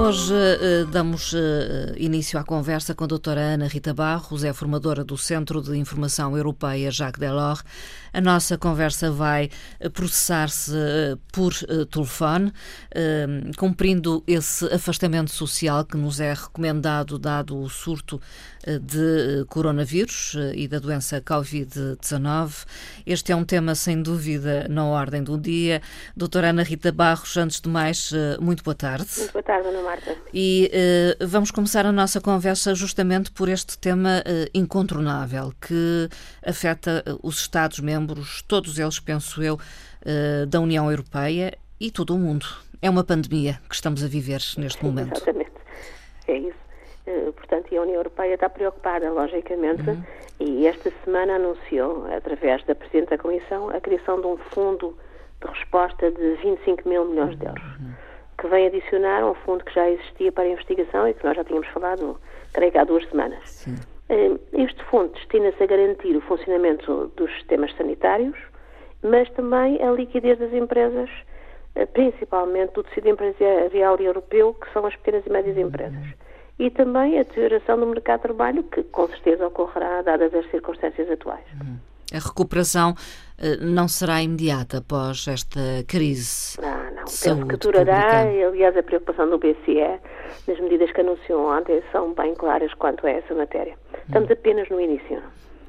Hoje uh, damos uh, início à conversa com a doutora Ana Rita Barros, é formadora do Centro de Informação Europeia Jacques Delors. A nossa conversa vai processar-se uh, por telefone, cumprindo esse afastamento social que nos é recomendado dado o surto de coronavírus e da doença Covid-19. Este é um tema sem dúvida na ordem do dia. Doutora Ana Rita Barros, antes de mais, muito boa tarde. Muito boa tarde, Ana Marta. E uh, vamos começar a nossa conversa justamente por este tema uh, incontornável que afeta uh, os Estados-membros, todos eles, penso eu, da União Europeia e todo o mundo. É uma pandemia que estamos a viver neste Sim, momento. Exatamente. É isso. portanto, a União Europeia está preocupada, logicamente, uhum. e esta semana anunciou, através da Presidente da Comissão, a criação de um fundo de resposta de 25 mil milhões de euros. Uhum que vem adicionar um fundo que já existia para a investigação e que nós já tínhamos falado, creio que há duas semanas. Sim. Eh, este fundo destina-se a garantir o funcionamento dos sistemas sanitários, mas também a liquidez das empresas, eh, principalmente do tecido empresarial europeu, que são as pequenas e médias empresas. E também a deterioração do mercado de trabalho, que com certeza ocorrerá, dadas as circunstâncias atuais. A recuperação eh, não será imediata após esta crise. Não, não. Penso que durará. E, aliás, a preocupação do BCE nas medidas que anunciou ontem são bem claras quanto a essa matéria. Estamos hum. apenas no início.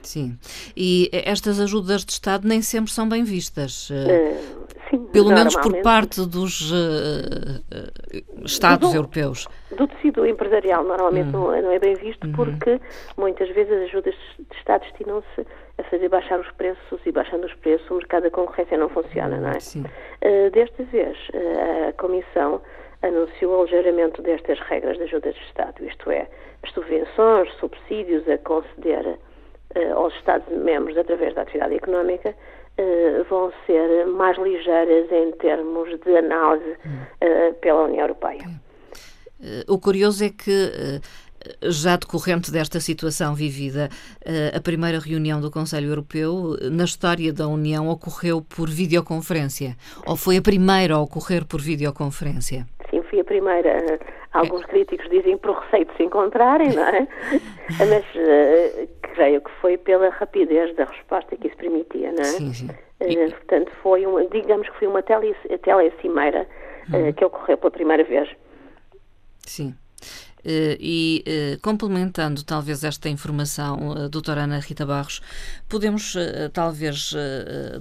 Sim. E estas ajudas de Estado nem sempre são bem vistas. Uh, sim, pelo menos por parte dos uh, uh, Estados do, europeus. Do tecido empresarial, normalmente hum. não, não, é bem visto, uhum. porque muitas vezes as ajudas de Estado destinam-se a fazer baixar os preços e baixando os preços o mercado da concorrência não funciona, não é? Sim. Uh, desta vez, uh, a Comissão anunciou o aligeiramento destas regras de ajudas de Estado, isto é, as subvenções, subsídios a conceder uh, aos Estados-membros através da atividade económica vão ser mais ligeiras em termos de análise pela União Europeia. O curioso é que já decorrente desta situação vivida, eh, a primeira reunião do Conselho Europeu na história da União ocorreu por videoconferência? Ou foi a primeira a ocorrer por videoconferência? Sim, foi a primeira. Alguns críticos dizem por receio de se encontrarem, não é? Mas uh, creio que foi pela rapidez da resposta que isso permitia, não é? Sim, sim. Uh, portanto, foi uma, digamos que foi uma tele, telecimeira uh, hum. que ocorreu pela primeira vez. Sim. Uh, e uh, complementando talvez esta informação, uh, doutora Ana Rita Barros, podemos talvez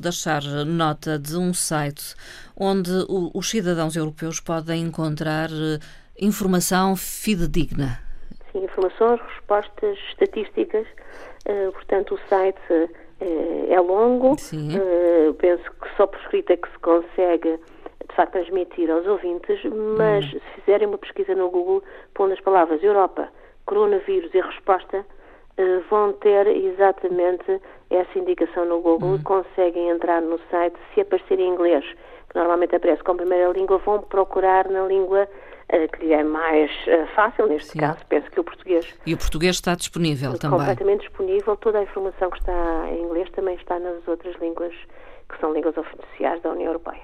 deixar nota de um site onde os cidadãos europeus podem encontrar informação fidedigna. Sim, informações, respostas, estatísticas. portanto, o site é longo. penso que só por escrita é que se consegue de facto transmitir aos ouvintes, mas hum. se fizerem uma pesquisa no Google, pondo as palavras Europa, coronavírus e resposta, uh, vão ter exatamente essa indicação no Google hum. conseguem entrar no site, se aparecer em inglês, que normalmente aparece como primeira língua, vão procurar na língua uh, que lhe é mais uh, fácil, neste Sim. caso, penso que o português. E o português está disponível também? Completamente disponível, toda a informação que está em inglês também está nas outras línguas que são línguas oficiais da União Europeia.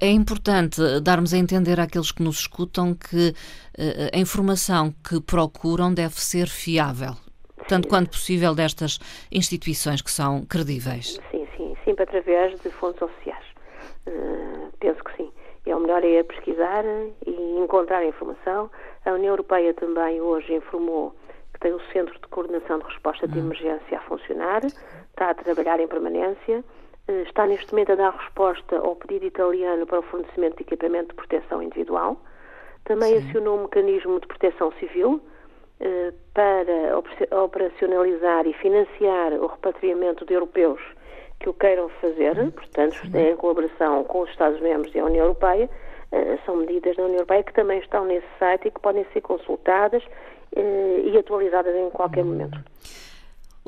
É importante darmos a entender àqueles que nos escutam que eh, a informação que procuram deve ser fiável, tanto sim. quanto possível destas instituições que são credíveis. Sim, sim, sempre através de fontes oficiais. Uh, penso que sim. É o melhor é pesquisar e encontrar informação. A União Europeia também hoje informou que tem o Centro de Coordenação de Resposta de hum. Emergência a funcionar, está a trabalhar em permanência eh, está neste momento a dar resposta ao pedido italiano para o fornecimento de equipamento de proteção individual. Também Sim. acionou um mecanismo de proteção civil eh, para operacionalizar e financiar o repatriamento de europeus que o queiram fazer, uhum. portanto, em colaboração com os Estados-membros e a União Europeia. Eh, são medidas da União Europeia que também estão nesse site e que podem ser consultadas e atualizadas em qualquer uhum. momento.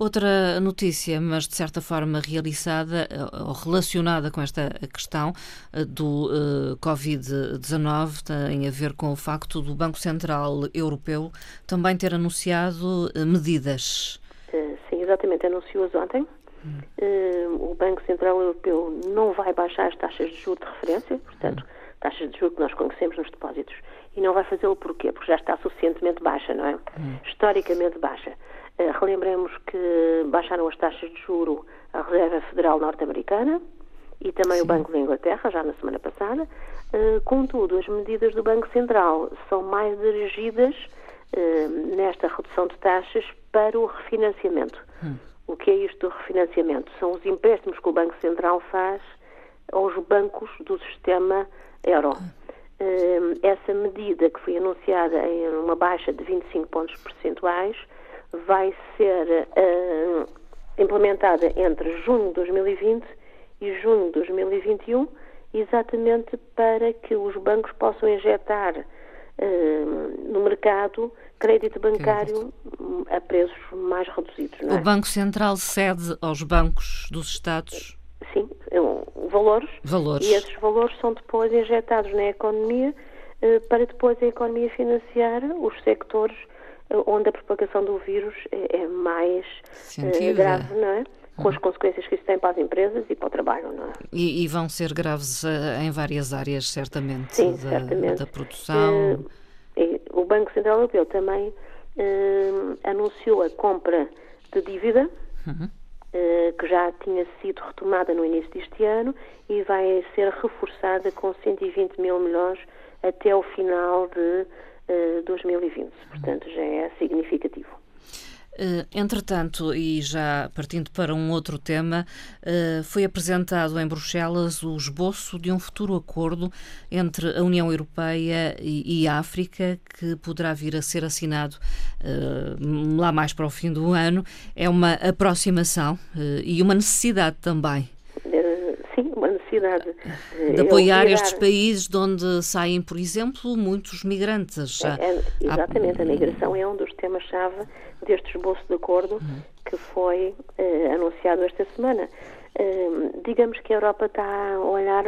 Outra notícia, mas de certa forma realizada eh, ou relacionada com esta questão eh, do uh, Covid-19 tem a ver com o facto do Banco Central Europeu também ter anunciado uh, medidas. Uh, sim, exatamente, anunciou-as ontem. Hum. o Banco Central Europeu não vai baixar as taxas de juros de referência, portanto, hum. taxas de juros que nós conhecemos nos depósitos. E não vai fazê-lo porquê? Porque já está suficientemente baixa, não é? Hum. Historicamente baixa. Eh, relembremos que baixaram as taxas de juro a Reserva Federal Norte-Americana e também Sim. o Banco da Inglaterra, já na semana passada. Uh, contudo, as medidas do Banco Central são mais dirigidas uh, nesta redução de taxas para o refinanciamento. Hum. O que é isto do refinanciamento? São os empréstimos que o Banco Central faz aos bancos do sistema euro. Uh, essa medida que foi anunciada em uma baixa de 25 pontos percentuais vai ser uh, implementada entre junho de 2020 e junho de 2021, exatamente para que os bancos possam injetar uh, no mercado crédito bancário a preços mais reduzidos. É? O Banco Central cede aos bancos dos Estados? Sim, valores, valores. E esses valores são depois injetados na economia uh, para depois a economia financiar os sectores onde a propagação do vírus é, é mais uh, grave, não é? Com as uhum. consequências que isso tem para as empresas e para o trabalho, não é? E, e vão ser graves uh, em várias áreas, certamente, Sim, da, certamente. da produção. Uh, o Banco Central Europeu também anunciou a compra de dívida, uhum. que já tinha sido retomada no início deste ano e vai ser reforçada com 120 mil milhões até o final de 2020. Eh, Portanto, já é significativo. Uh, entretanto, e já partindo para um outro tema, uh, foi apresentado em Bruxelas o esboço de um futuro acordo entre a União Europeia e, a África, que poderá vir a ser assinado lá mais para o fim do ano. É uma aproximação e uma necessidade também necessidade de apoiar estes países de onde saem, por exemplo, muitos migrantes. É, é, exatamente, a migração é um dos temas-chave deste esboço de acordo uhum. que foi uh, anunciado esta semana. Uh, digamos que a Europa está a olhar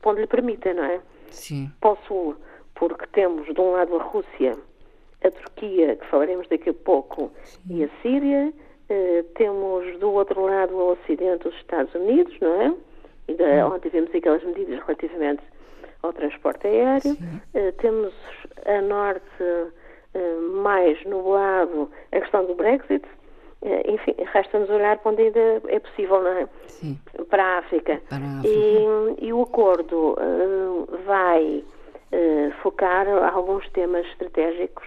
para onde lhe permita, não é? Sim. Para o Sul, porque temos de um lado a Rússia, a Turquia, que falaremos daqui a pouco, Sim. e a Síria. Uh, temos do outro lado ao Ocidente os Estados Unidos, não é? Ainda hum. ontem vimos aquelas medidas relativamente ao transporte aéreo. Uh, temos a norte uh, mais nublado a questão do Brexit. Uh, enfim, resta-nos olhar para onde ainda é possível, não é? Sim. Para a África. Para a África. E, e, o acordo vai focar alguns temas estratégicos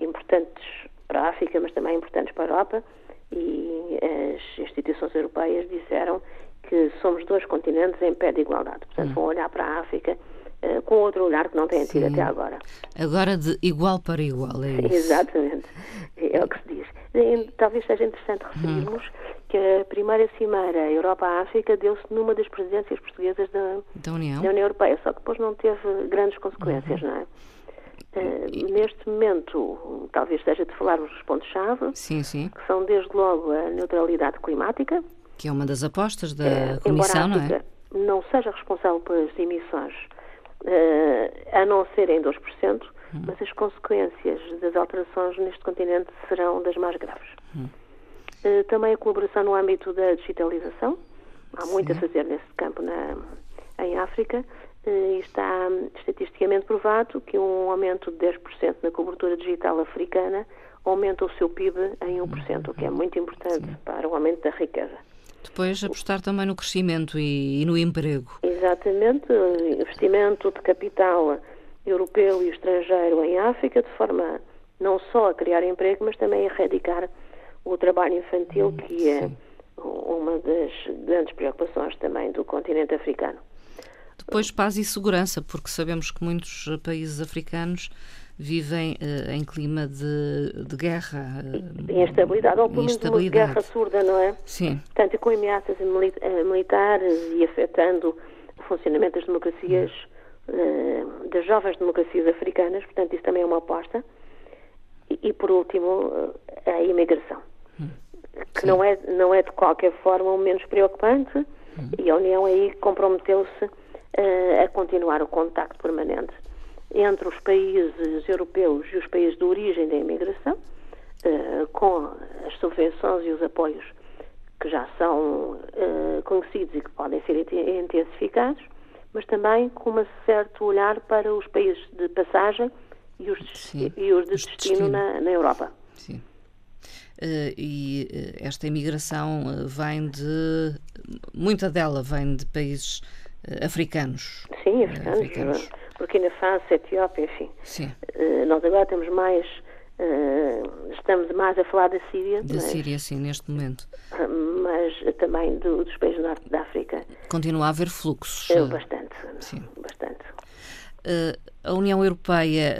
importantes para a África, mas também importantes para a Europa. E as instituições europeias disseram que somos dois continentes em pé de igualdade. Portanto, hum. vão olhar para a África uh, com outro olhar que não têm tido até agora. Agora de igual para igual, é isso? Exatamente, é o que se diz. E, talvez seja interessante hum. referirmos que a primeira cimeira Europa-África deu-se numa das presidências portuguesas da, da, União. da União Europeia, só que depois não teve grandes consequências, uhum. não é? Uh, neste momento, talvez seja de falarmos dos pontos-chave, que são desde logo a neutralidade climática, que é uma das apostas da é, Comissão, não é? não seja responsável pelas emissões, uh, a não ser em 2%, hum. mas as consequências das alterações neste continente serão das mais graves. Hum. Uh, também a colaboração no âmbito da digitalização. Há Sim. muito a fazer nesse campo na, em África. Uh, está estatisticamente provado que um aumento de 10% na cobertura digital africana aumenta o seu PIB em 1%, o que é muito importante Sim. para o aumento da riqueza. Depois apostar também no crescimento e, e no emprego. Exatamente, investimento de capital europeu e estrangeiro em África, de forma não só a criar emprego, mas também a erradicar o trabalho infantil, hum, que é uma das grandes preocupações também do continente africano. Depois paz e segurança, porque sabemos que muitos países africanos vivem uh, em clima de, de guerra. Uh, instabilidade, ou pelo menos uma guerra surda, não é? Sim. Portanto, com ameaças eh, militares e afetando o funcionamento das democracias, uh, das jovens democracias africanas, portanto, isso também é uma aposta. E, e por último, a imigração. Hum. que não é, não é de qualquer forma o menos preocupante, uhum. e a União aí comprometeu-se a continuar o contacto permanente entre os países europeus e os países de origem da imigração, uh, com as subvenções e os apoios que já são uh, conhecidos e que podem ser intensificados, mas também com um certo olhar para os países de passagem e os, de, e os de os destino, destino. Na, na, Europa. Sim. Uh, e uh, esta imigração uh, vem de. muita dela vem de países africanos. Sim, africanos. africanos. Burkina Faso, Etiópia, enfim. Sim. nós agora temos mais Uh, estamos mais a falar da Síria. Da mas, Síria, sim, neste momento. Mas também do, dos países do norte da África. Continua a haver fluxos. É, bastante. Sim. Bastante. Uh, a União Europeia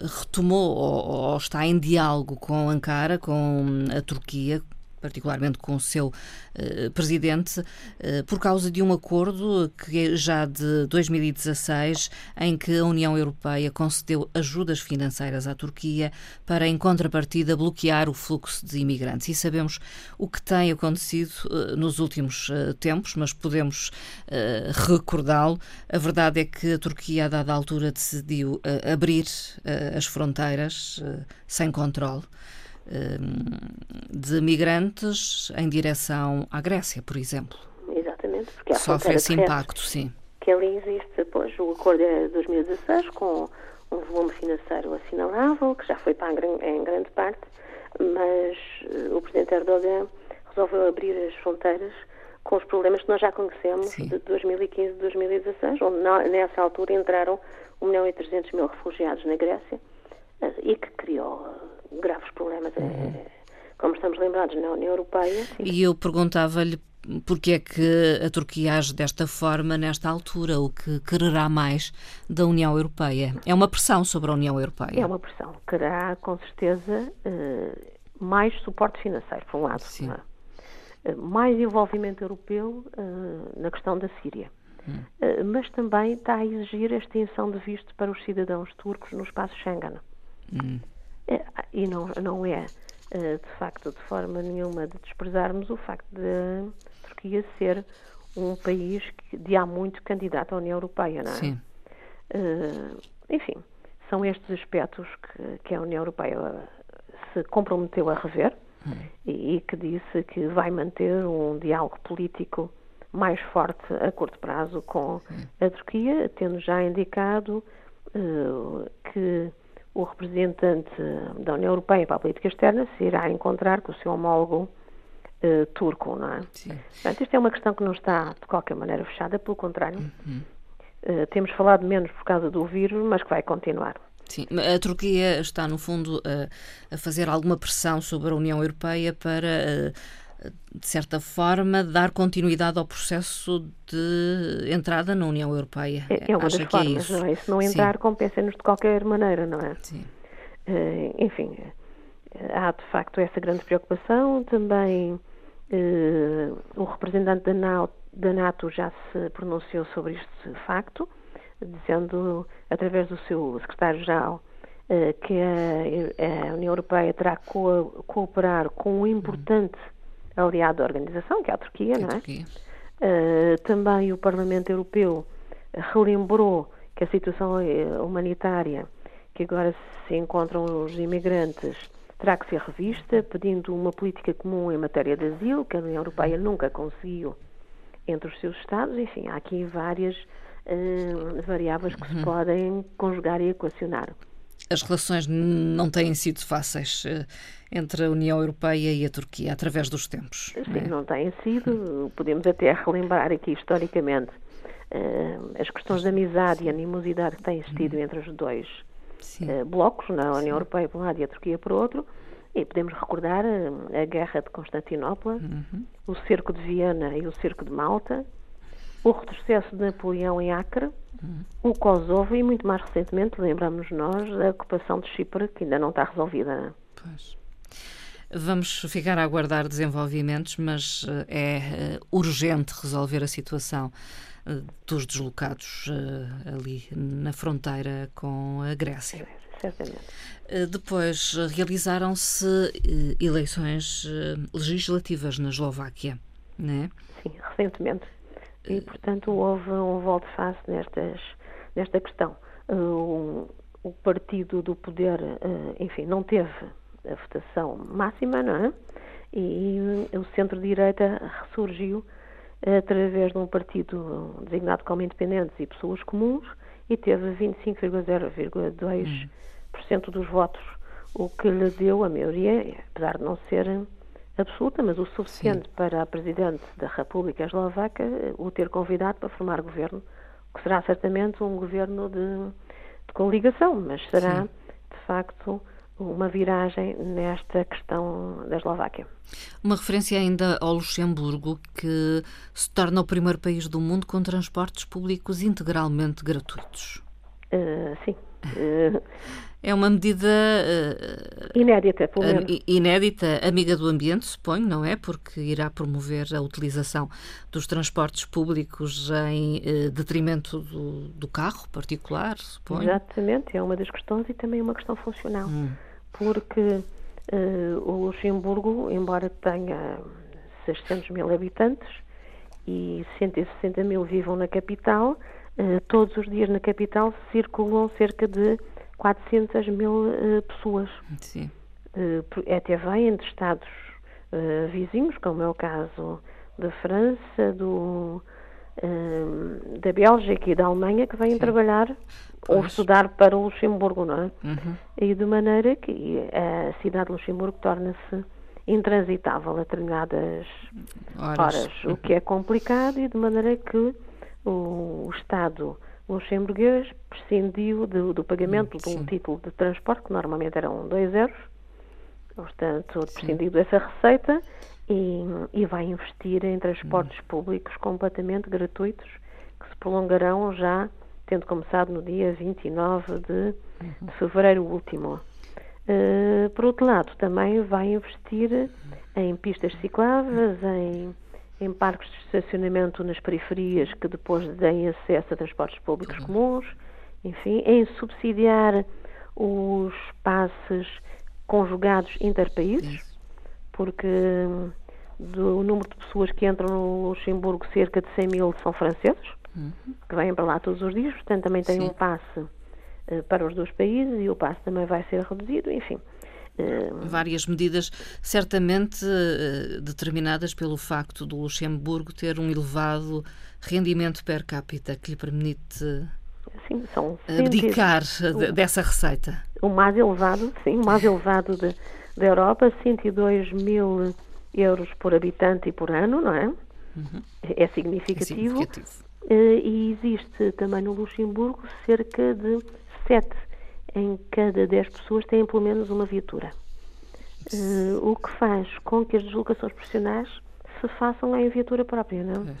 retomou ou, ou, está em diálogo com Ankara, com a Turquia, particularmente com o seu uh, presidente, uh, por causa de um acordo que é já de 2016, em que a União Europeia concedeu ajudas financeiras à Turquia para, em contrapartida, bloquear o fluxo de imigrantes. E sabemos o que tem acontecido uh, nos últimos tempos, mas podemos recordá-lo. A verdade é que a Turquia, a dada altura, decidiu abrir as fronteiras sem controle. Ehm, de migrantes em direção à Grécia, por exemplo. Exatamente, porque há sofre esse impacto, sim. Que ali existe, pois, o acordo é de 2016 com um volume financeiro assinalável, que já foi pago em grande parte, mas uh, o Presidente Erdogan resolveu abrir as fronteiras com os problemas que nós já conhecemos Sim. de 2015 e 2016, onde nessa altura entraram 1 milhão e 300 mil refugiados na Grécia e que criou graves problemas, é, uhum. como estamos lembrados na União Europeia. E eu perguntava-lhe porque é que a Turquia age desta forma nesta altura, o que quererá mais da União Europeia? É uma pressão sobre a União Europeia? É uma pressão. Querá, com certeza, eh, mais suporte financeiro, por um lado. É? Mais envolvimento europeu eh, na questão da Síria. Hum. Mas também está a exigir a extensão de visto para os cidadãos turcos no espaço Schengen. Hum. É, e não, não é, eh, de facto, de forma nenhuma de desprezarmos o facto de a Turquia ser um país que, de há muito candidato à União Europeia, não é? Sim. Uh, enfim, são estes aspectos que, que, a União Europeia se comprometeu a rever hum. e, e, que disse que vai manter um diálogo político mais forte a curto prazo com hum. a Turquia, tendo já indicado uh, que o representante da União Europeia para a política externa se irá encontrar com o seu homólogo uh, turco, não é? Sim. Portanto, isto é uma questão que não está, de qualquer maneira, fechada, pelo contrário. Uhum. Uh, temos falado menos por causa do vírus, mas que vai continuar. Sim, a Turquia está, no fundo, a, a fazer alguma pressão sobre a União Europeia para uh, de certa forma, dar continuidade ao processo de entrada na União Europeia. É, é uma Acha das que é formas, é isso? não é? Se não entrar, compensa-nos de qualquer maneira, não é? Sim. Uh, enfim, há de facto essa grande preocupação. Também uh, o representante da NATO, da NATO já se pronunciou sobre este facto, dizendo, através do seu secretário-geral, uh, que a, a, União Europeia terá que co cooperar com um importante aliado da organização, que é a Turquia, não é? Turquia. Uh, também o Parlamento Europeu relembrou que a situação eh, humanitária que agora se encontram os imigrantes terá que ser revista, pedindo uma política comum em matéria de asilo, que a União Europeia nunca conseguiu entre os seus Estados. Enfim, há aqui várias uh, variáveis que uhum. se podem conjugar e equacionar. As relações não têm sido fáceis uh, entre a União Europeia e a Turquia através dos tempos. Sim, não, é? não têm sido. Podemos até relembrar aqui historicamente uh, as questões de amizade e animosidade que têm existido entre os dois uh, blocos, na União Sim. Europeia por um lado e a Turquia por outro. E podemos recordar a, a Guerra de Constantinopla, uhum. o Cerco de Viena e o Cerco de Malta, o retrocesso de Napoleão em Acre, uhum. o Kosovo e, muito mais recentemente, lembramos nós, a ocupação de Chipre, que ainda não está resolvida. Pois. Vamos ficar a aguardar desenvolvimentos, mas eh, é eh, urgente resolver a situação eh, dos deslocados ali na fronteira com a Grécia. certamente. Depois realizaram-se eleições legislativas na Eslováquia, não é? Sim, recentemente. E, portanto, houve um volte-face nesta questão. Uh, o partido do poder, uh, enfim, não teve a votação máxima, não é? E, e o centro-direita ressurgiu através de um partido designado como independentes e pessoas comuns e teve 25,02% dos votos, o que lhe deu a maioria, apesar de não ser absoluta, mas o suficiente Sim. para a Presidente da República Eslovaca eh, o ter convidado para formar governo, que será certamente um governo de, de coligação, mas será, Sim. de facto, uma viragem nesta questão da Eslováquia. Uma referência ainda ao Luxemburgo, que se torna o primeiro país do mundo com transportes públicos integralmente gratuitos. Uh, sim. Uh, É uma medida uh, inédita, pelo menos. inédita, amiga do ambiente, suponho, não é? Porque irá promover a utilização dos transportes públicos em uh, detrimento do, do, carro particular, suponho. Exatamente, é uma das questões e também uma questão funcional. Hum. Porque uh, o Luxemburgo, embora tenha 600 mil habitantes e 160 mil vivam na capital, todos os dias na capital circulam cerca de 400 mil uh, pessoas. Sim. Uh, até vêm de Estados uh, vizinhos, como é o caso da França, do, uh, da Bélgica e da Alemanha, que vêm Sim. trabalhar pois. ou estudar para o Luxemburgo, não é? Uhum. E de maneira que a cidade de Luxemburgo torna-se intransitável a determinadas horas, horas o que é complicado e de maneira que o Estado luxemburguês prescindiu do, do pagamento Sim. de um título de transporte, que normalmente eram 2 euros, portanto, prescindiu dessa receita e, e, vai investir em transportes hum. públicos completamente gratuitos, que se prolongarão já, tendo começado no dia 29 de, uhum. de fevereiro último. Uh, por outro lado, também vai investir em pistas cicláveis, em em parques de estacionamento nas periferias que depois deem acesso a transportes públicos uhum. comuns, enfim, em subsidiar os passes conjugados interpaíses, porque do número de pessoas que entram no Luxemburgo, cerca de 100 mil são franceses, uhum. que vêm para lá todos os dias, portanto também tem Sim. um passe uh, para os dois países e o passe também vai ser reduzido, enfim. Várias medidas, certamente eh, determinadas pelo facto do Luxemburgo ter um elevado rendimento per capita que lhe permite sim, são abdicar dessa receita. O mais elevado, sim, o mais elevado de, da Europa, 102 mil euros por habitante e por ano, não é? Uhum. É significativo. É significativo. Eh, e existe também no Luxemburgo cerca de 7 em cada 10 pessoas têm pelo menos uma viatura. Uh, o que faz com que as deslocações profissionais se façam em viatura própria, não? É.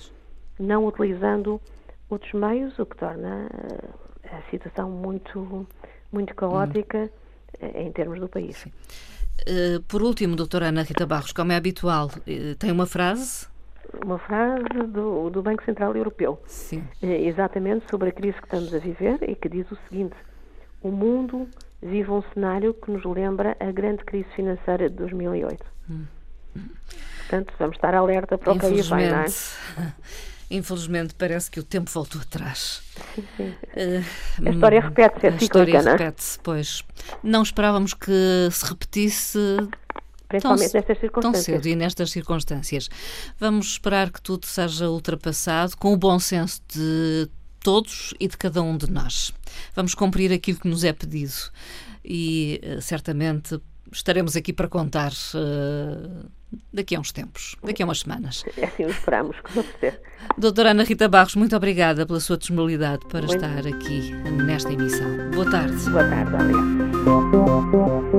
Não utilizando outros meios, o que torna uh, a situação muito, muito caótica hum. em termos do país. Uh, por último, doutora Ana Rita Barros, como é habitual, tem uma frase? Uma frase do, do Banco Central Europeu. Sim. exatamente sobre a crise que estamos a viver e que diz o seguinte o mundo vive um cenário que nos lembra a grande crise financeira de 2008. Hum. Portanto, vamos estar alerta para o que aí vai, não é? Infelizmente, parece que o tempo voltou atrás. Sim, sim. Uh, a história repete-se, é A história é? repete-se, pois. Não esperávamos que se repetisse Principalmente tão, nestas circunstâncias. Tão cedo e nestas circunstâncias. Vamos esperar que tudo seja ultrapassado com o bom senso de todos e de cada um de nós. Vamos cumprir aquilo que nos é pedido e uh, certamente estaremos aqui para contar uh, daqui a uns tempos, daqui a umas semanas. É assim esperamos, com certeza. Doutora Ana Rita Barros, muito obrigada pela sua disponibilidade para muito estar aqui nesta emissão. Boa tarde. Boa tarde, obrigada.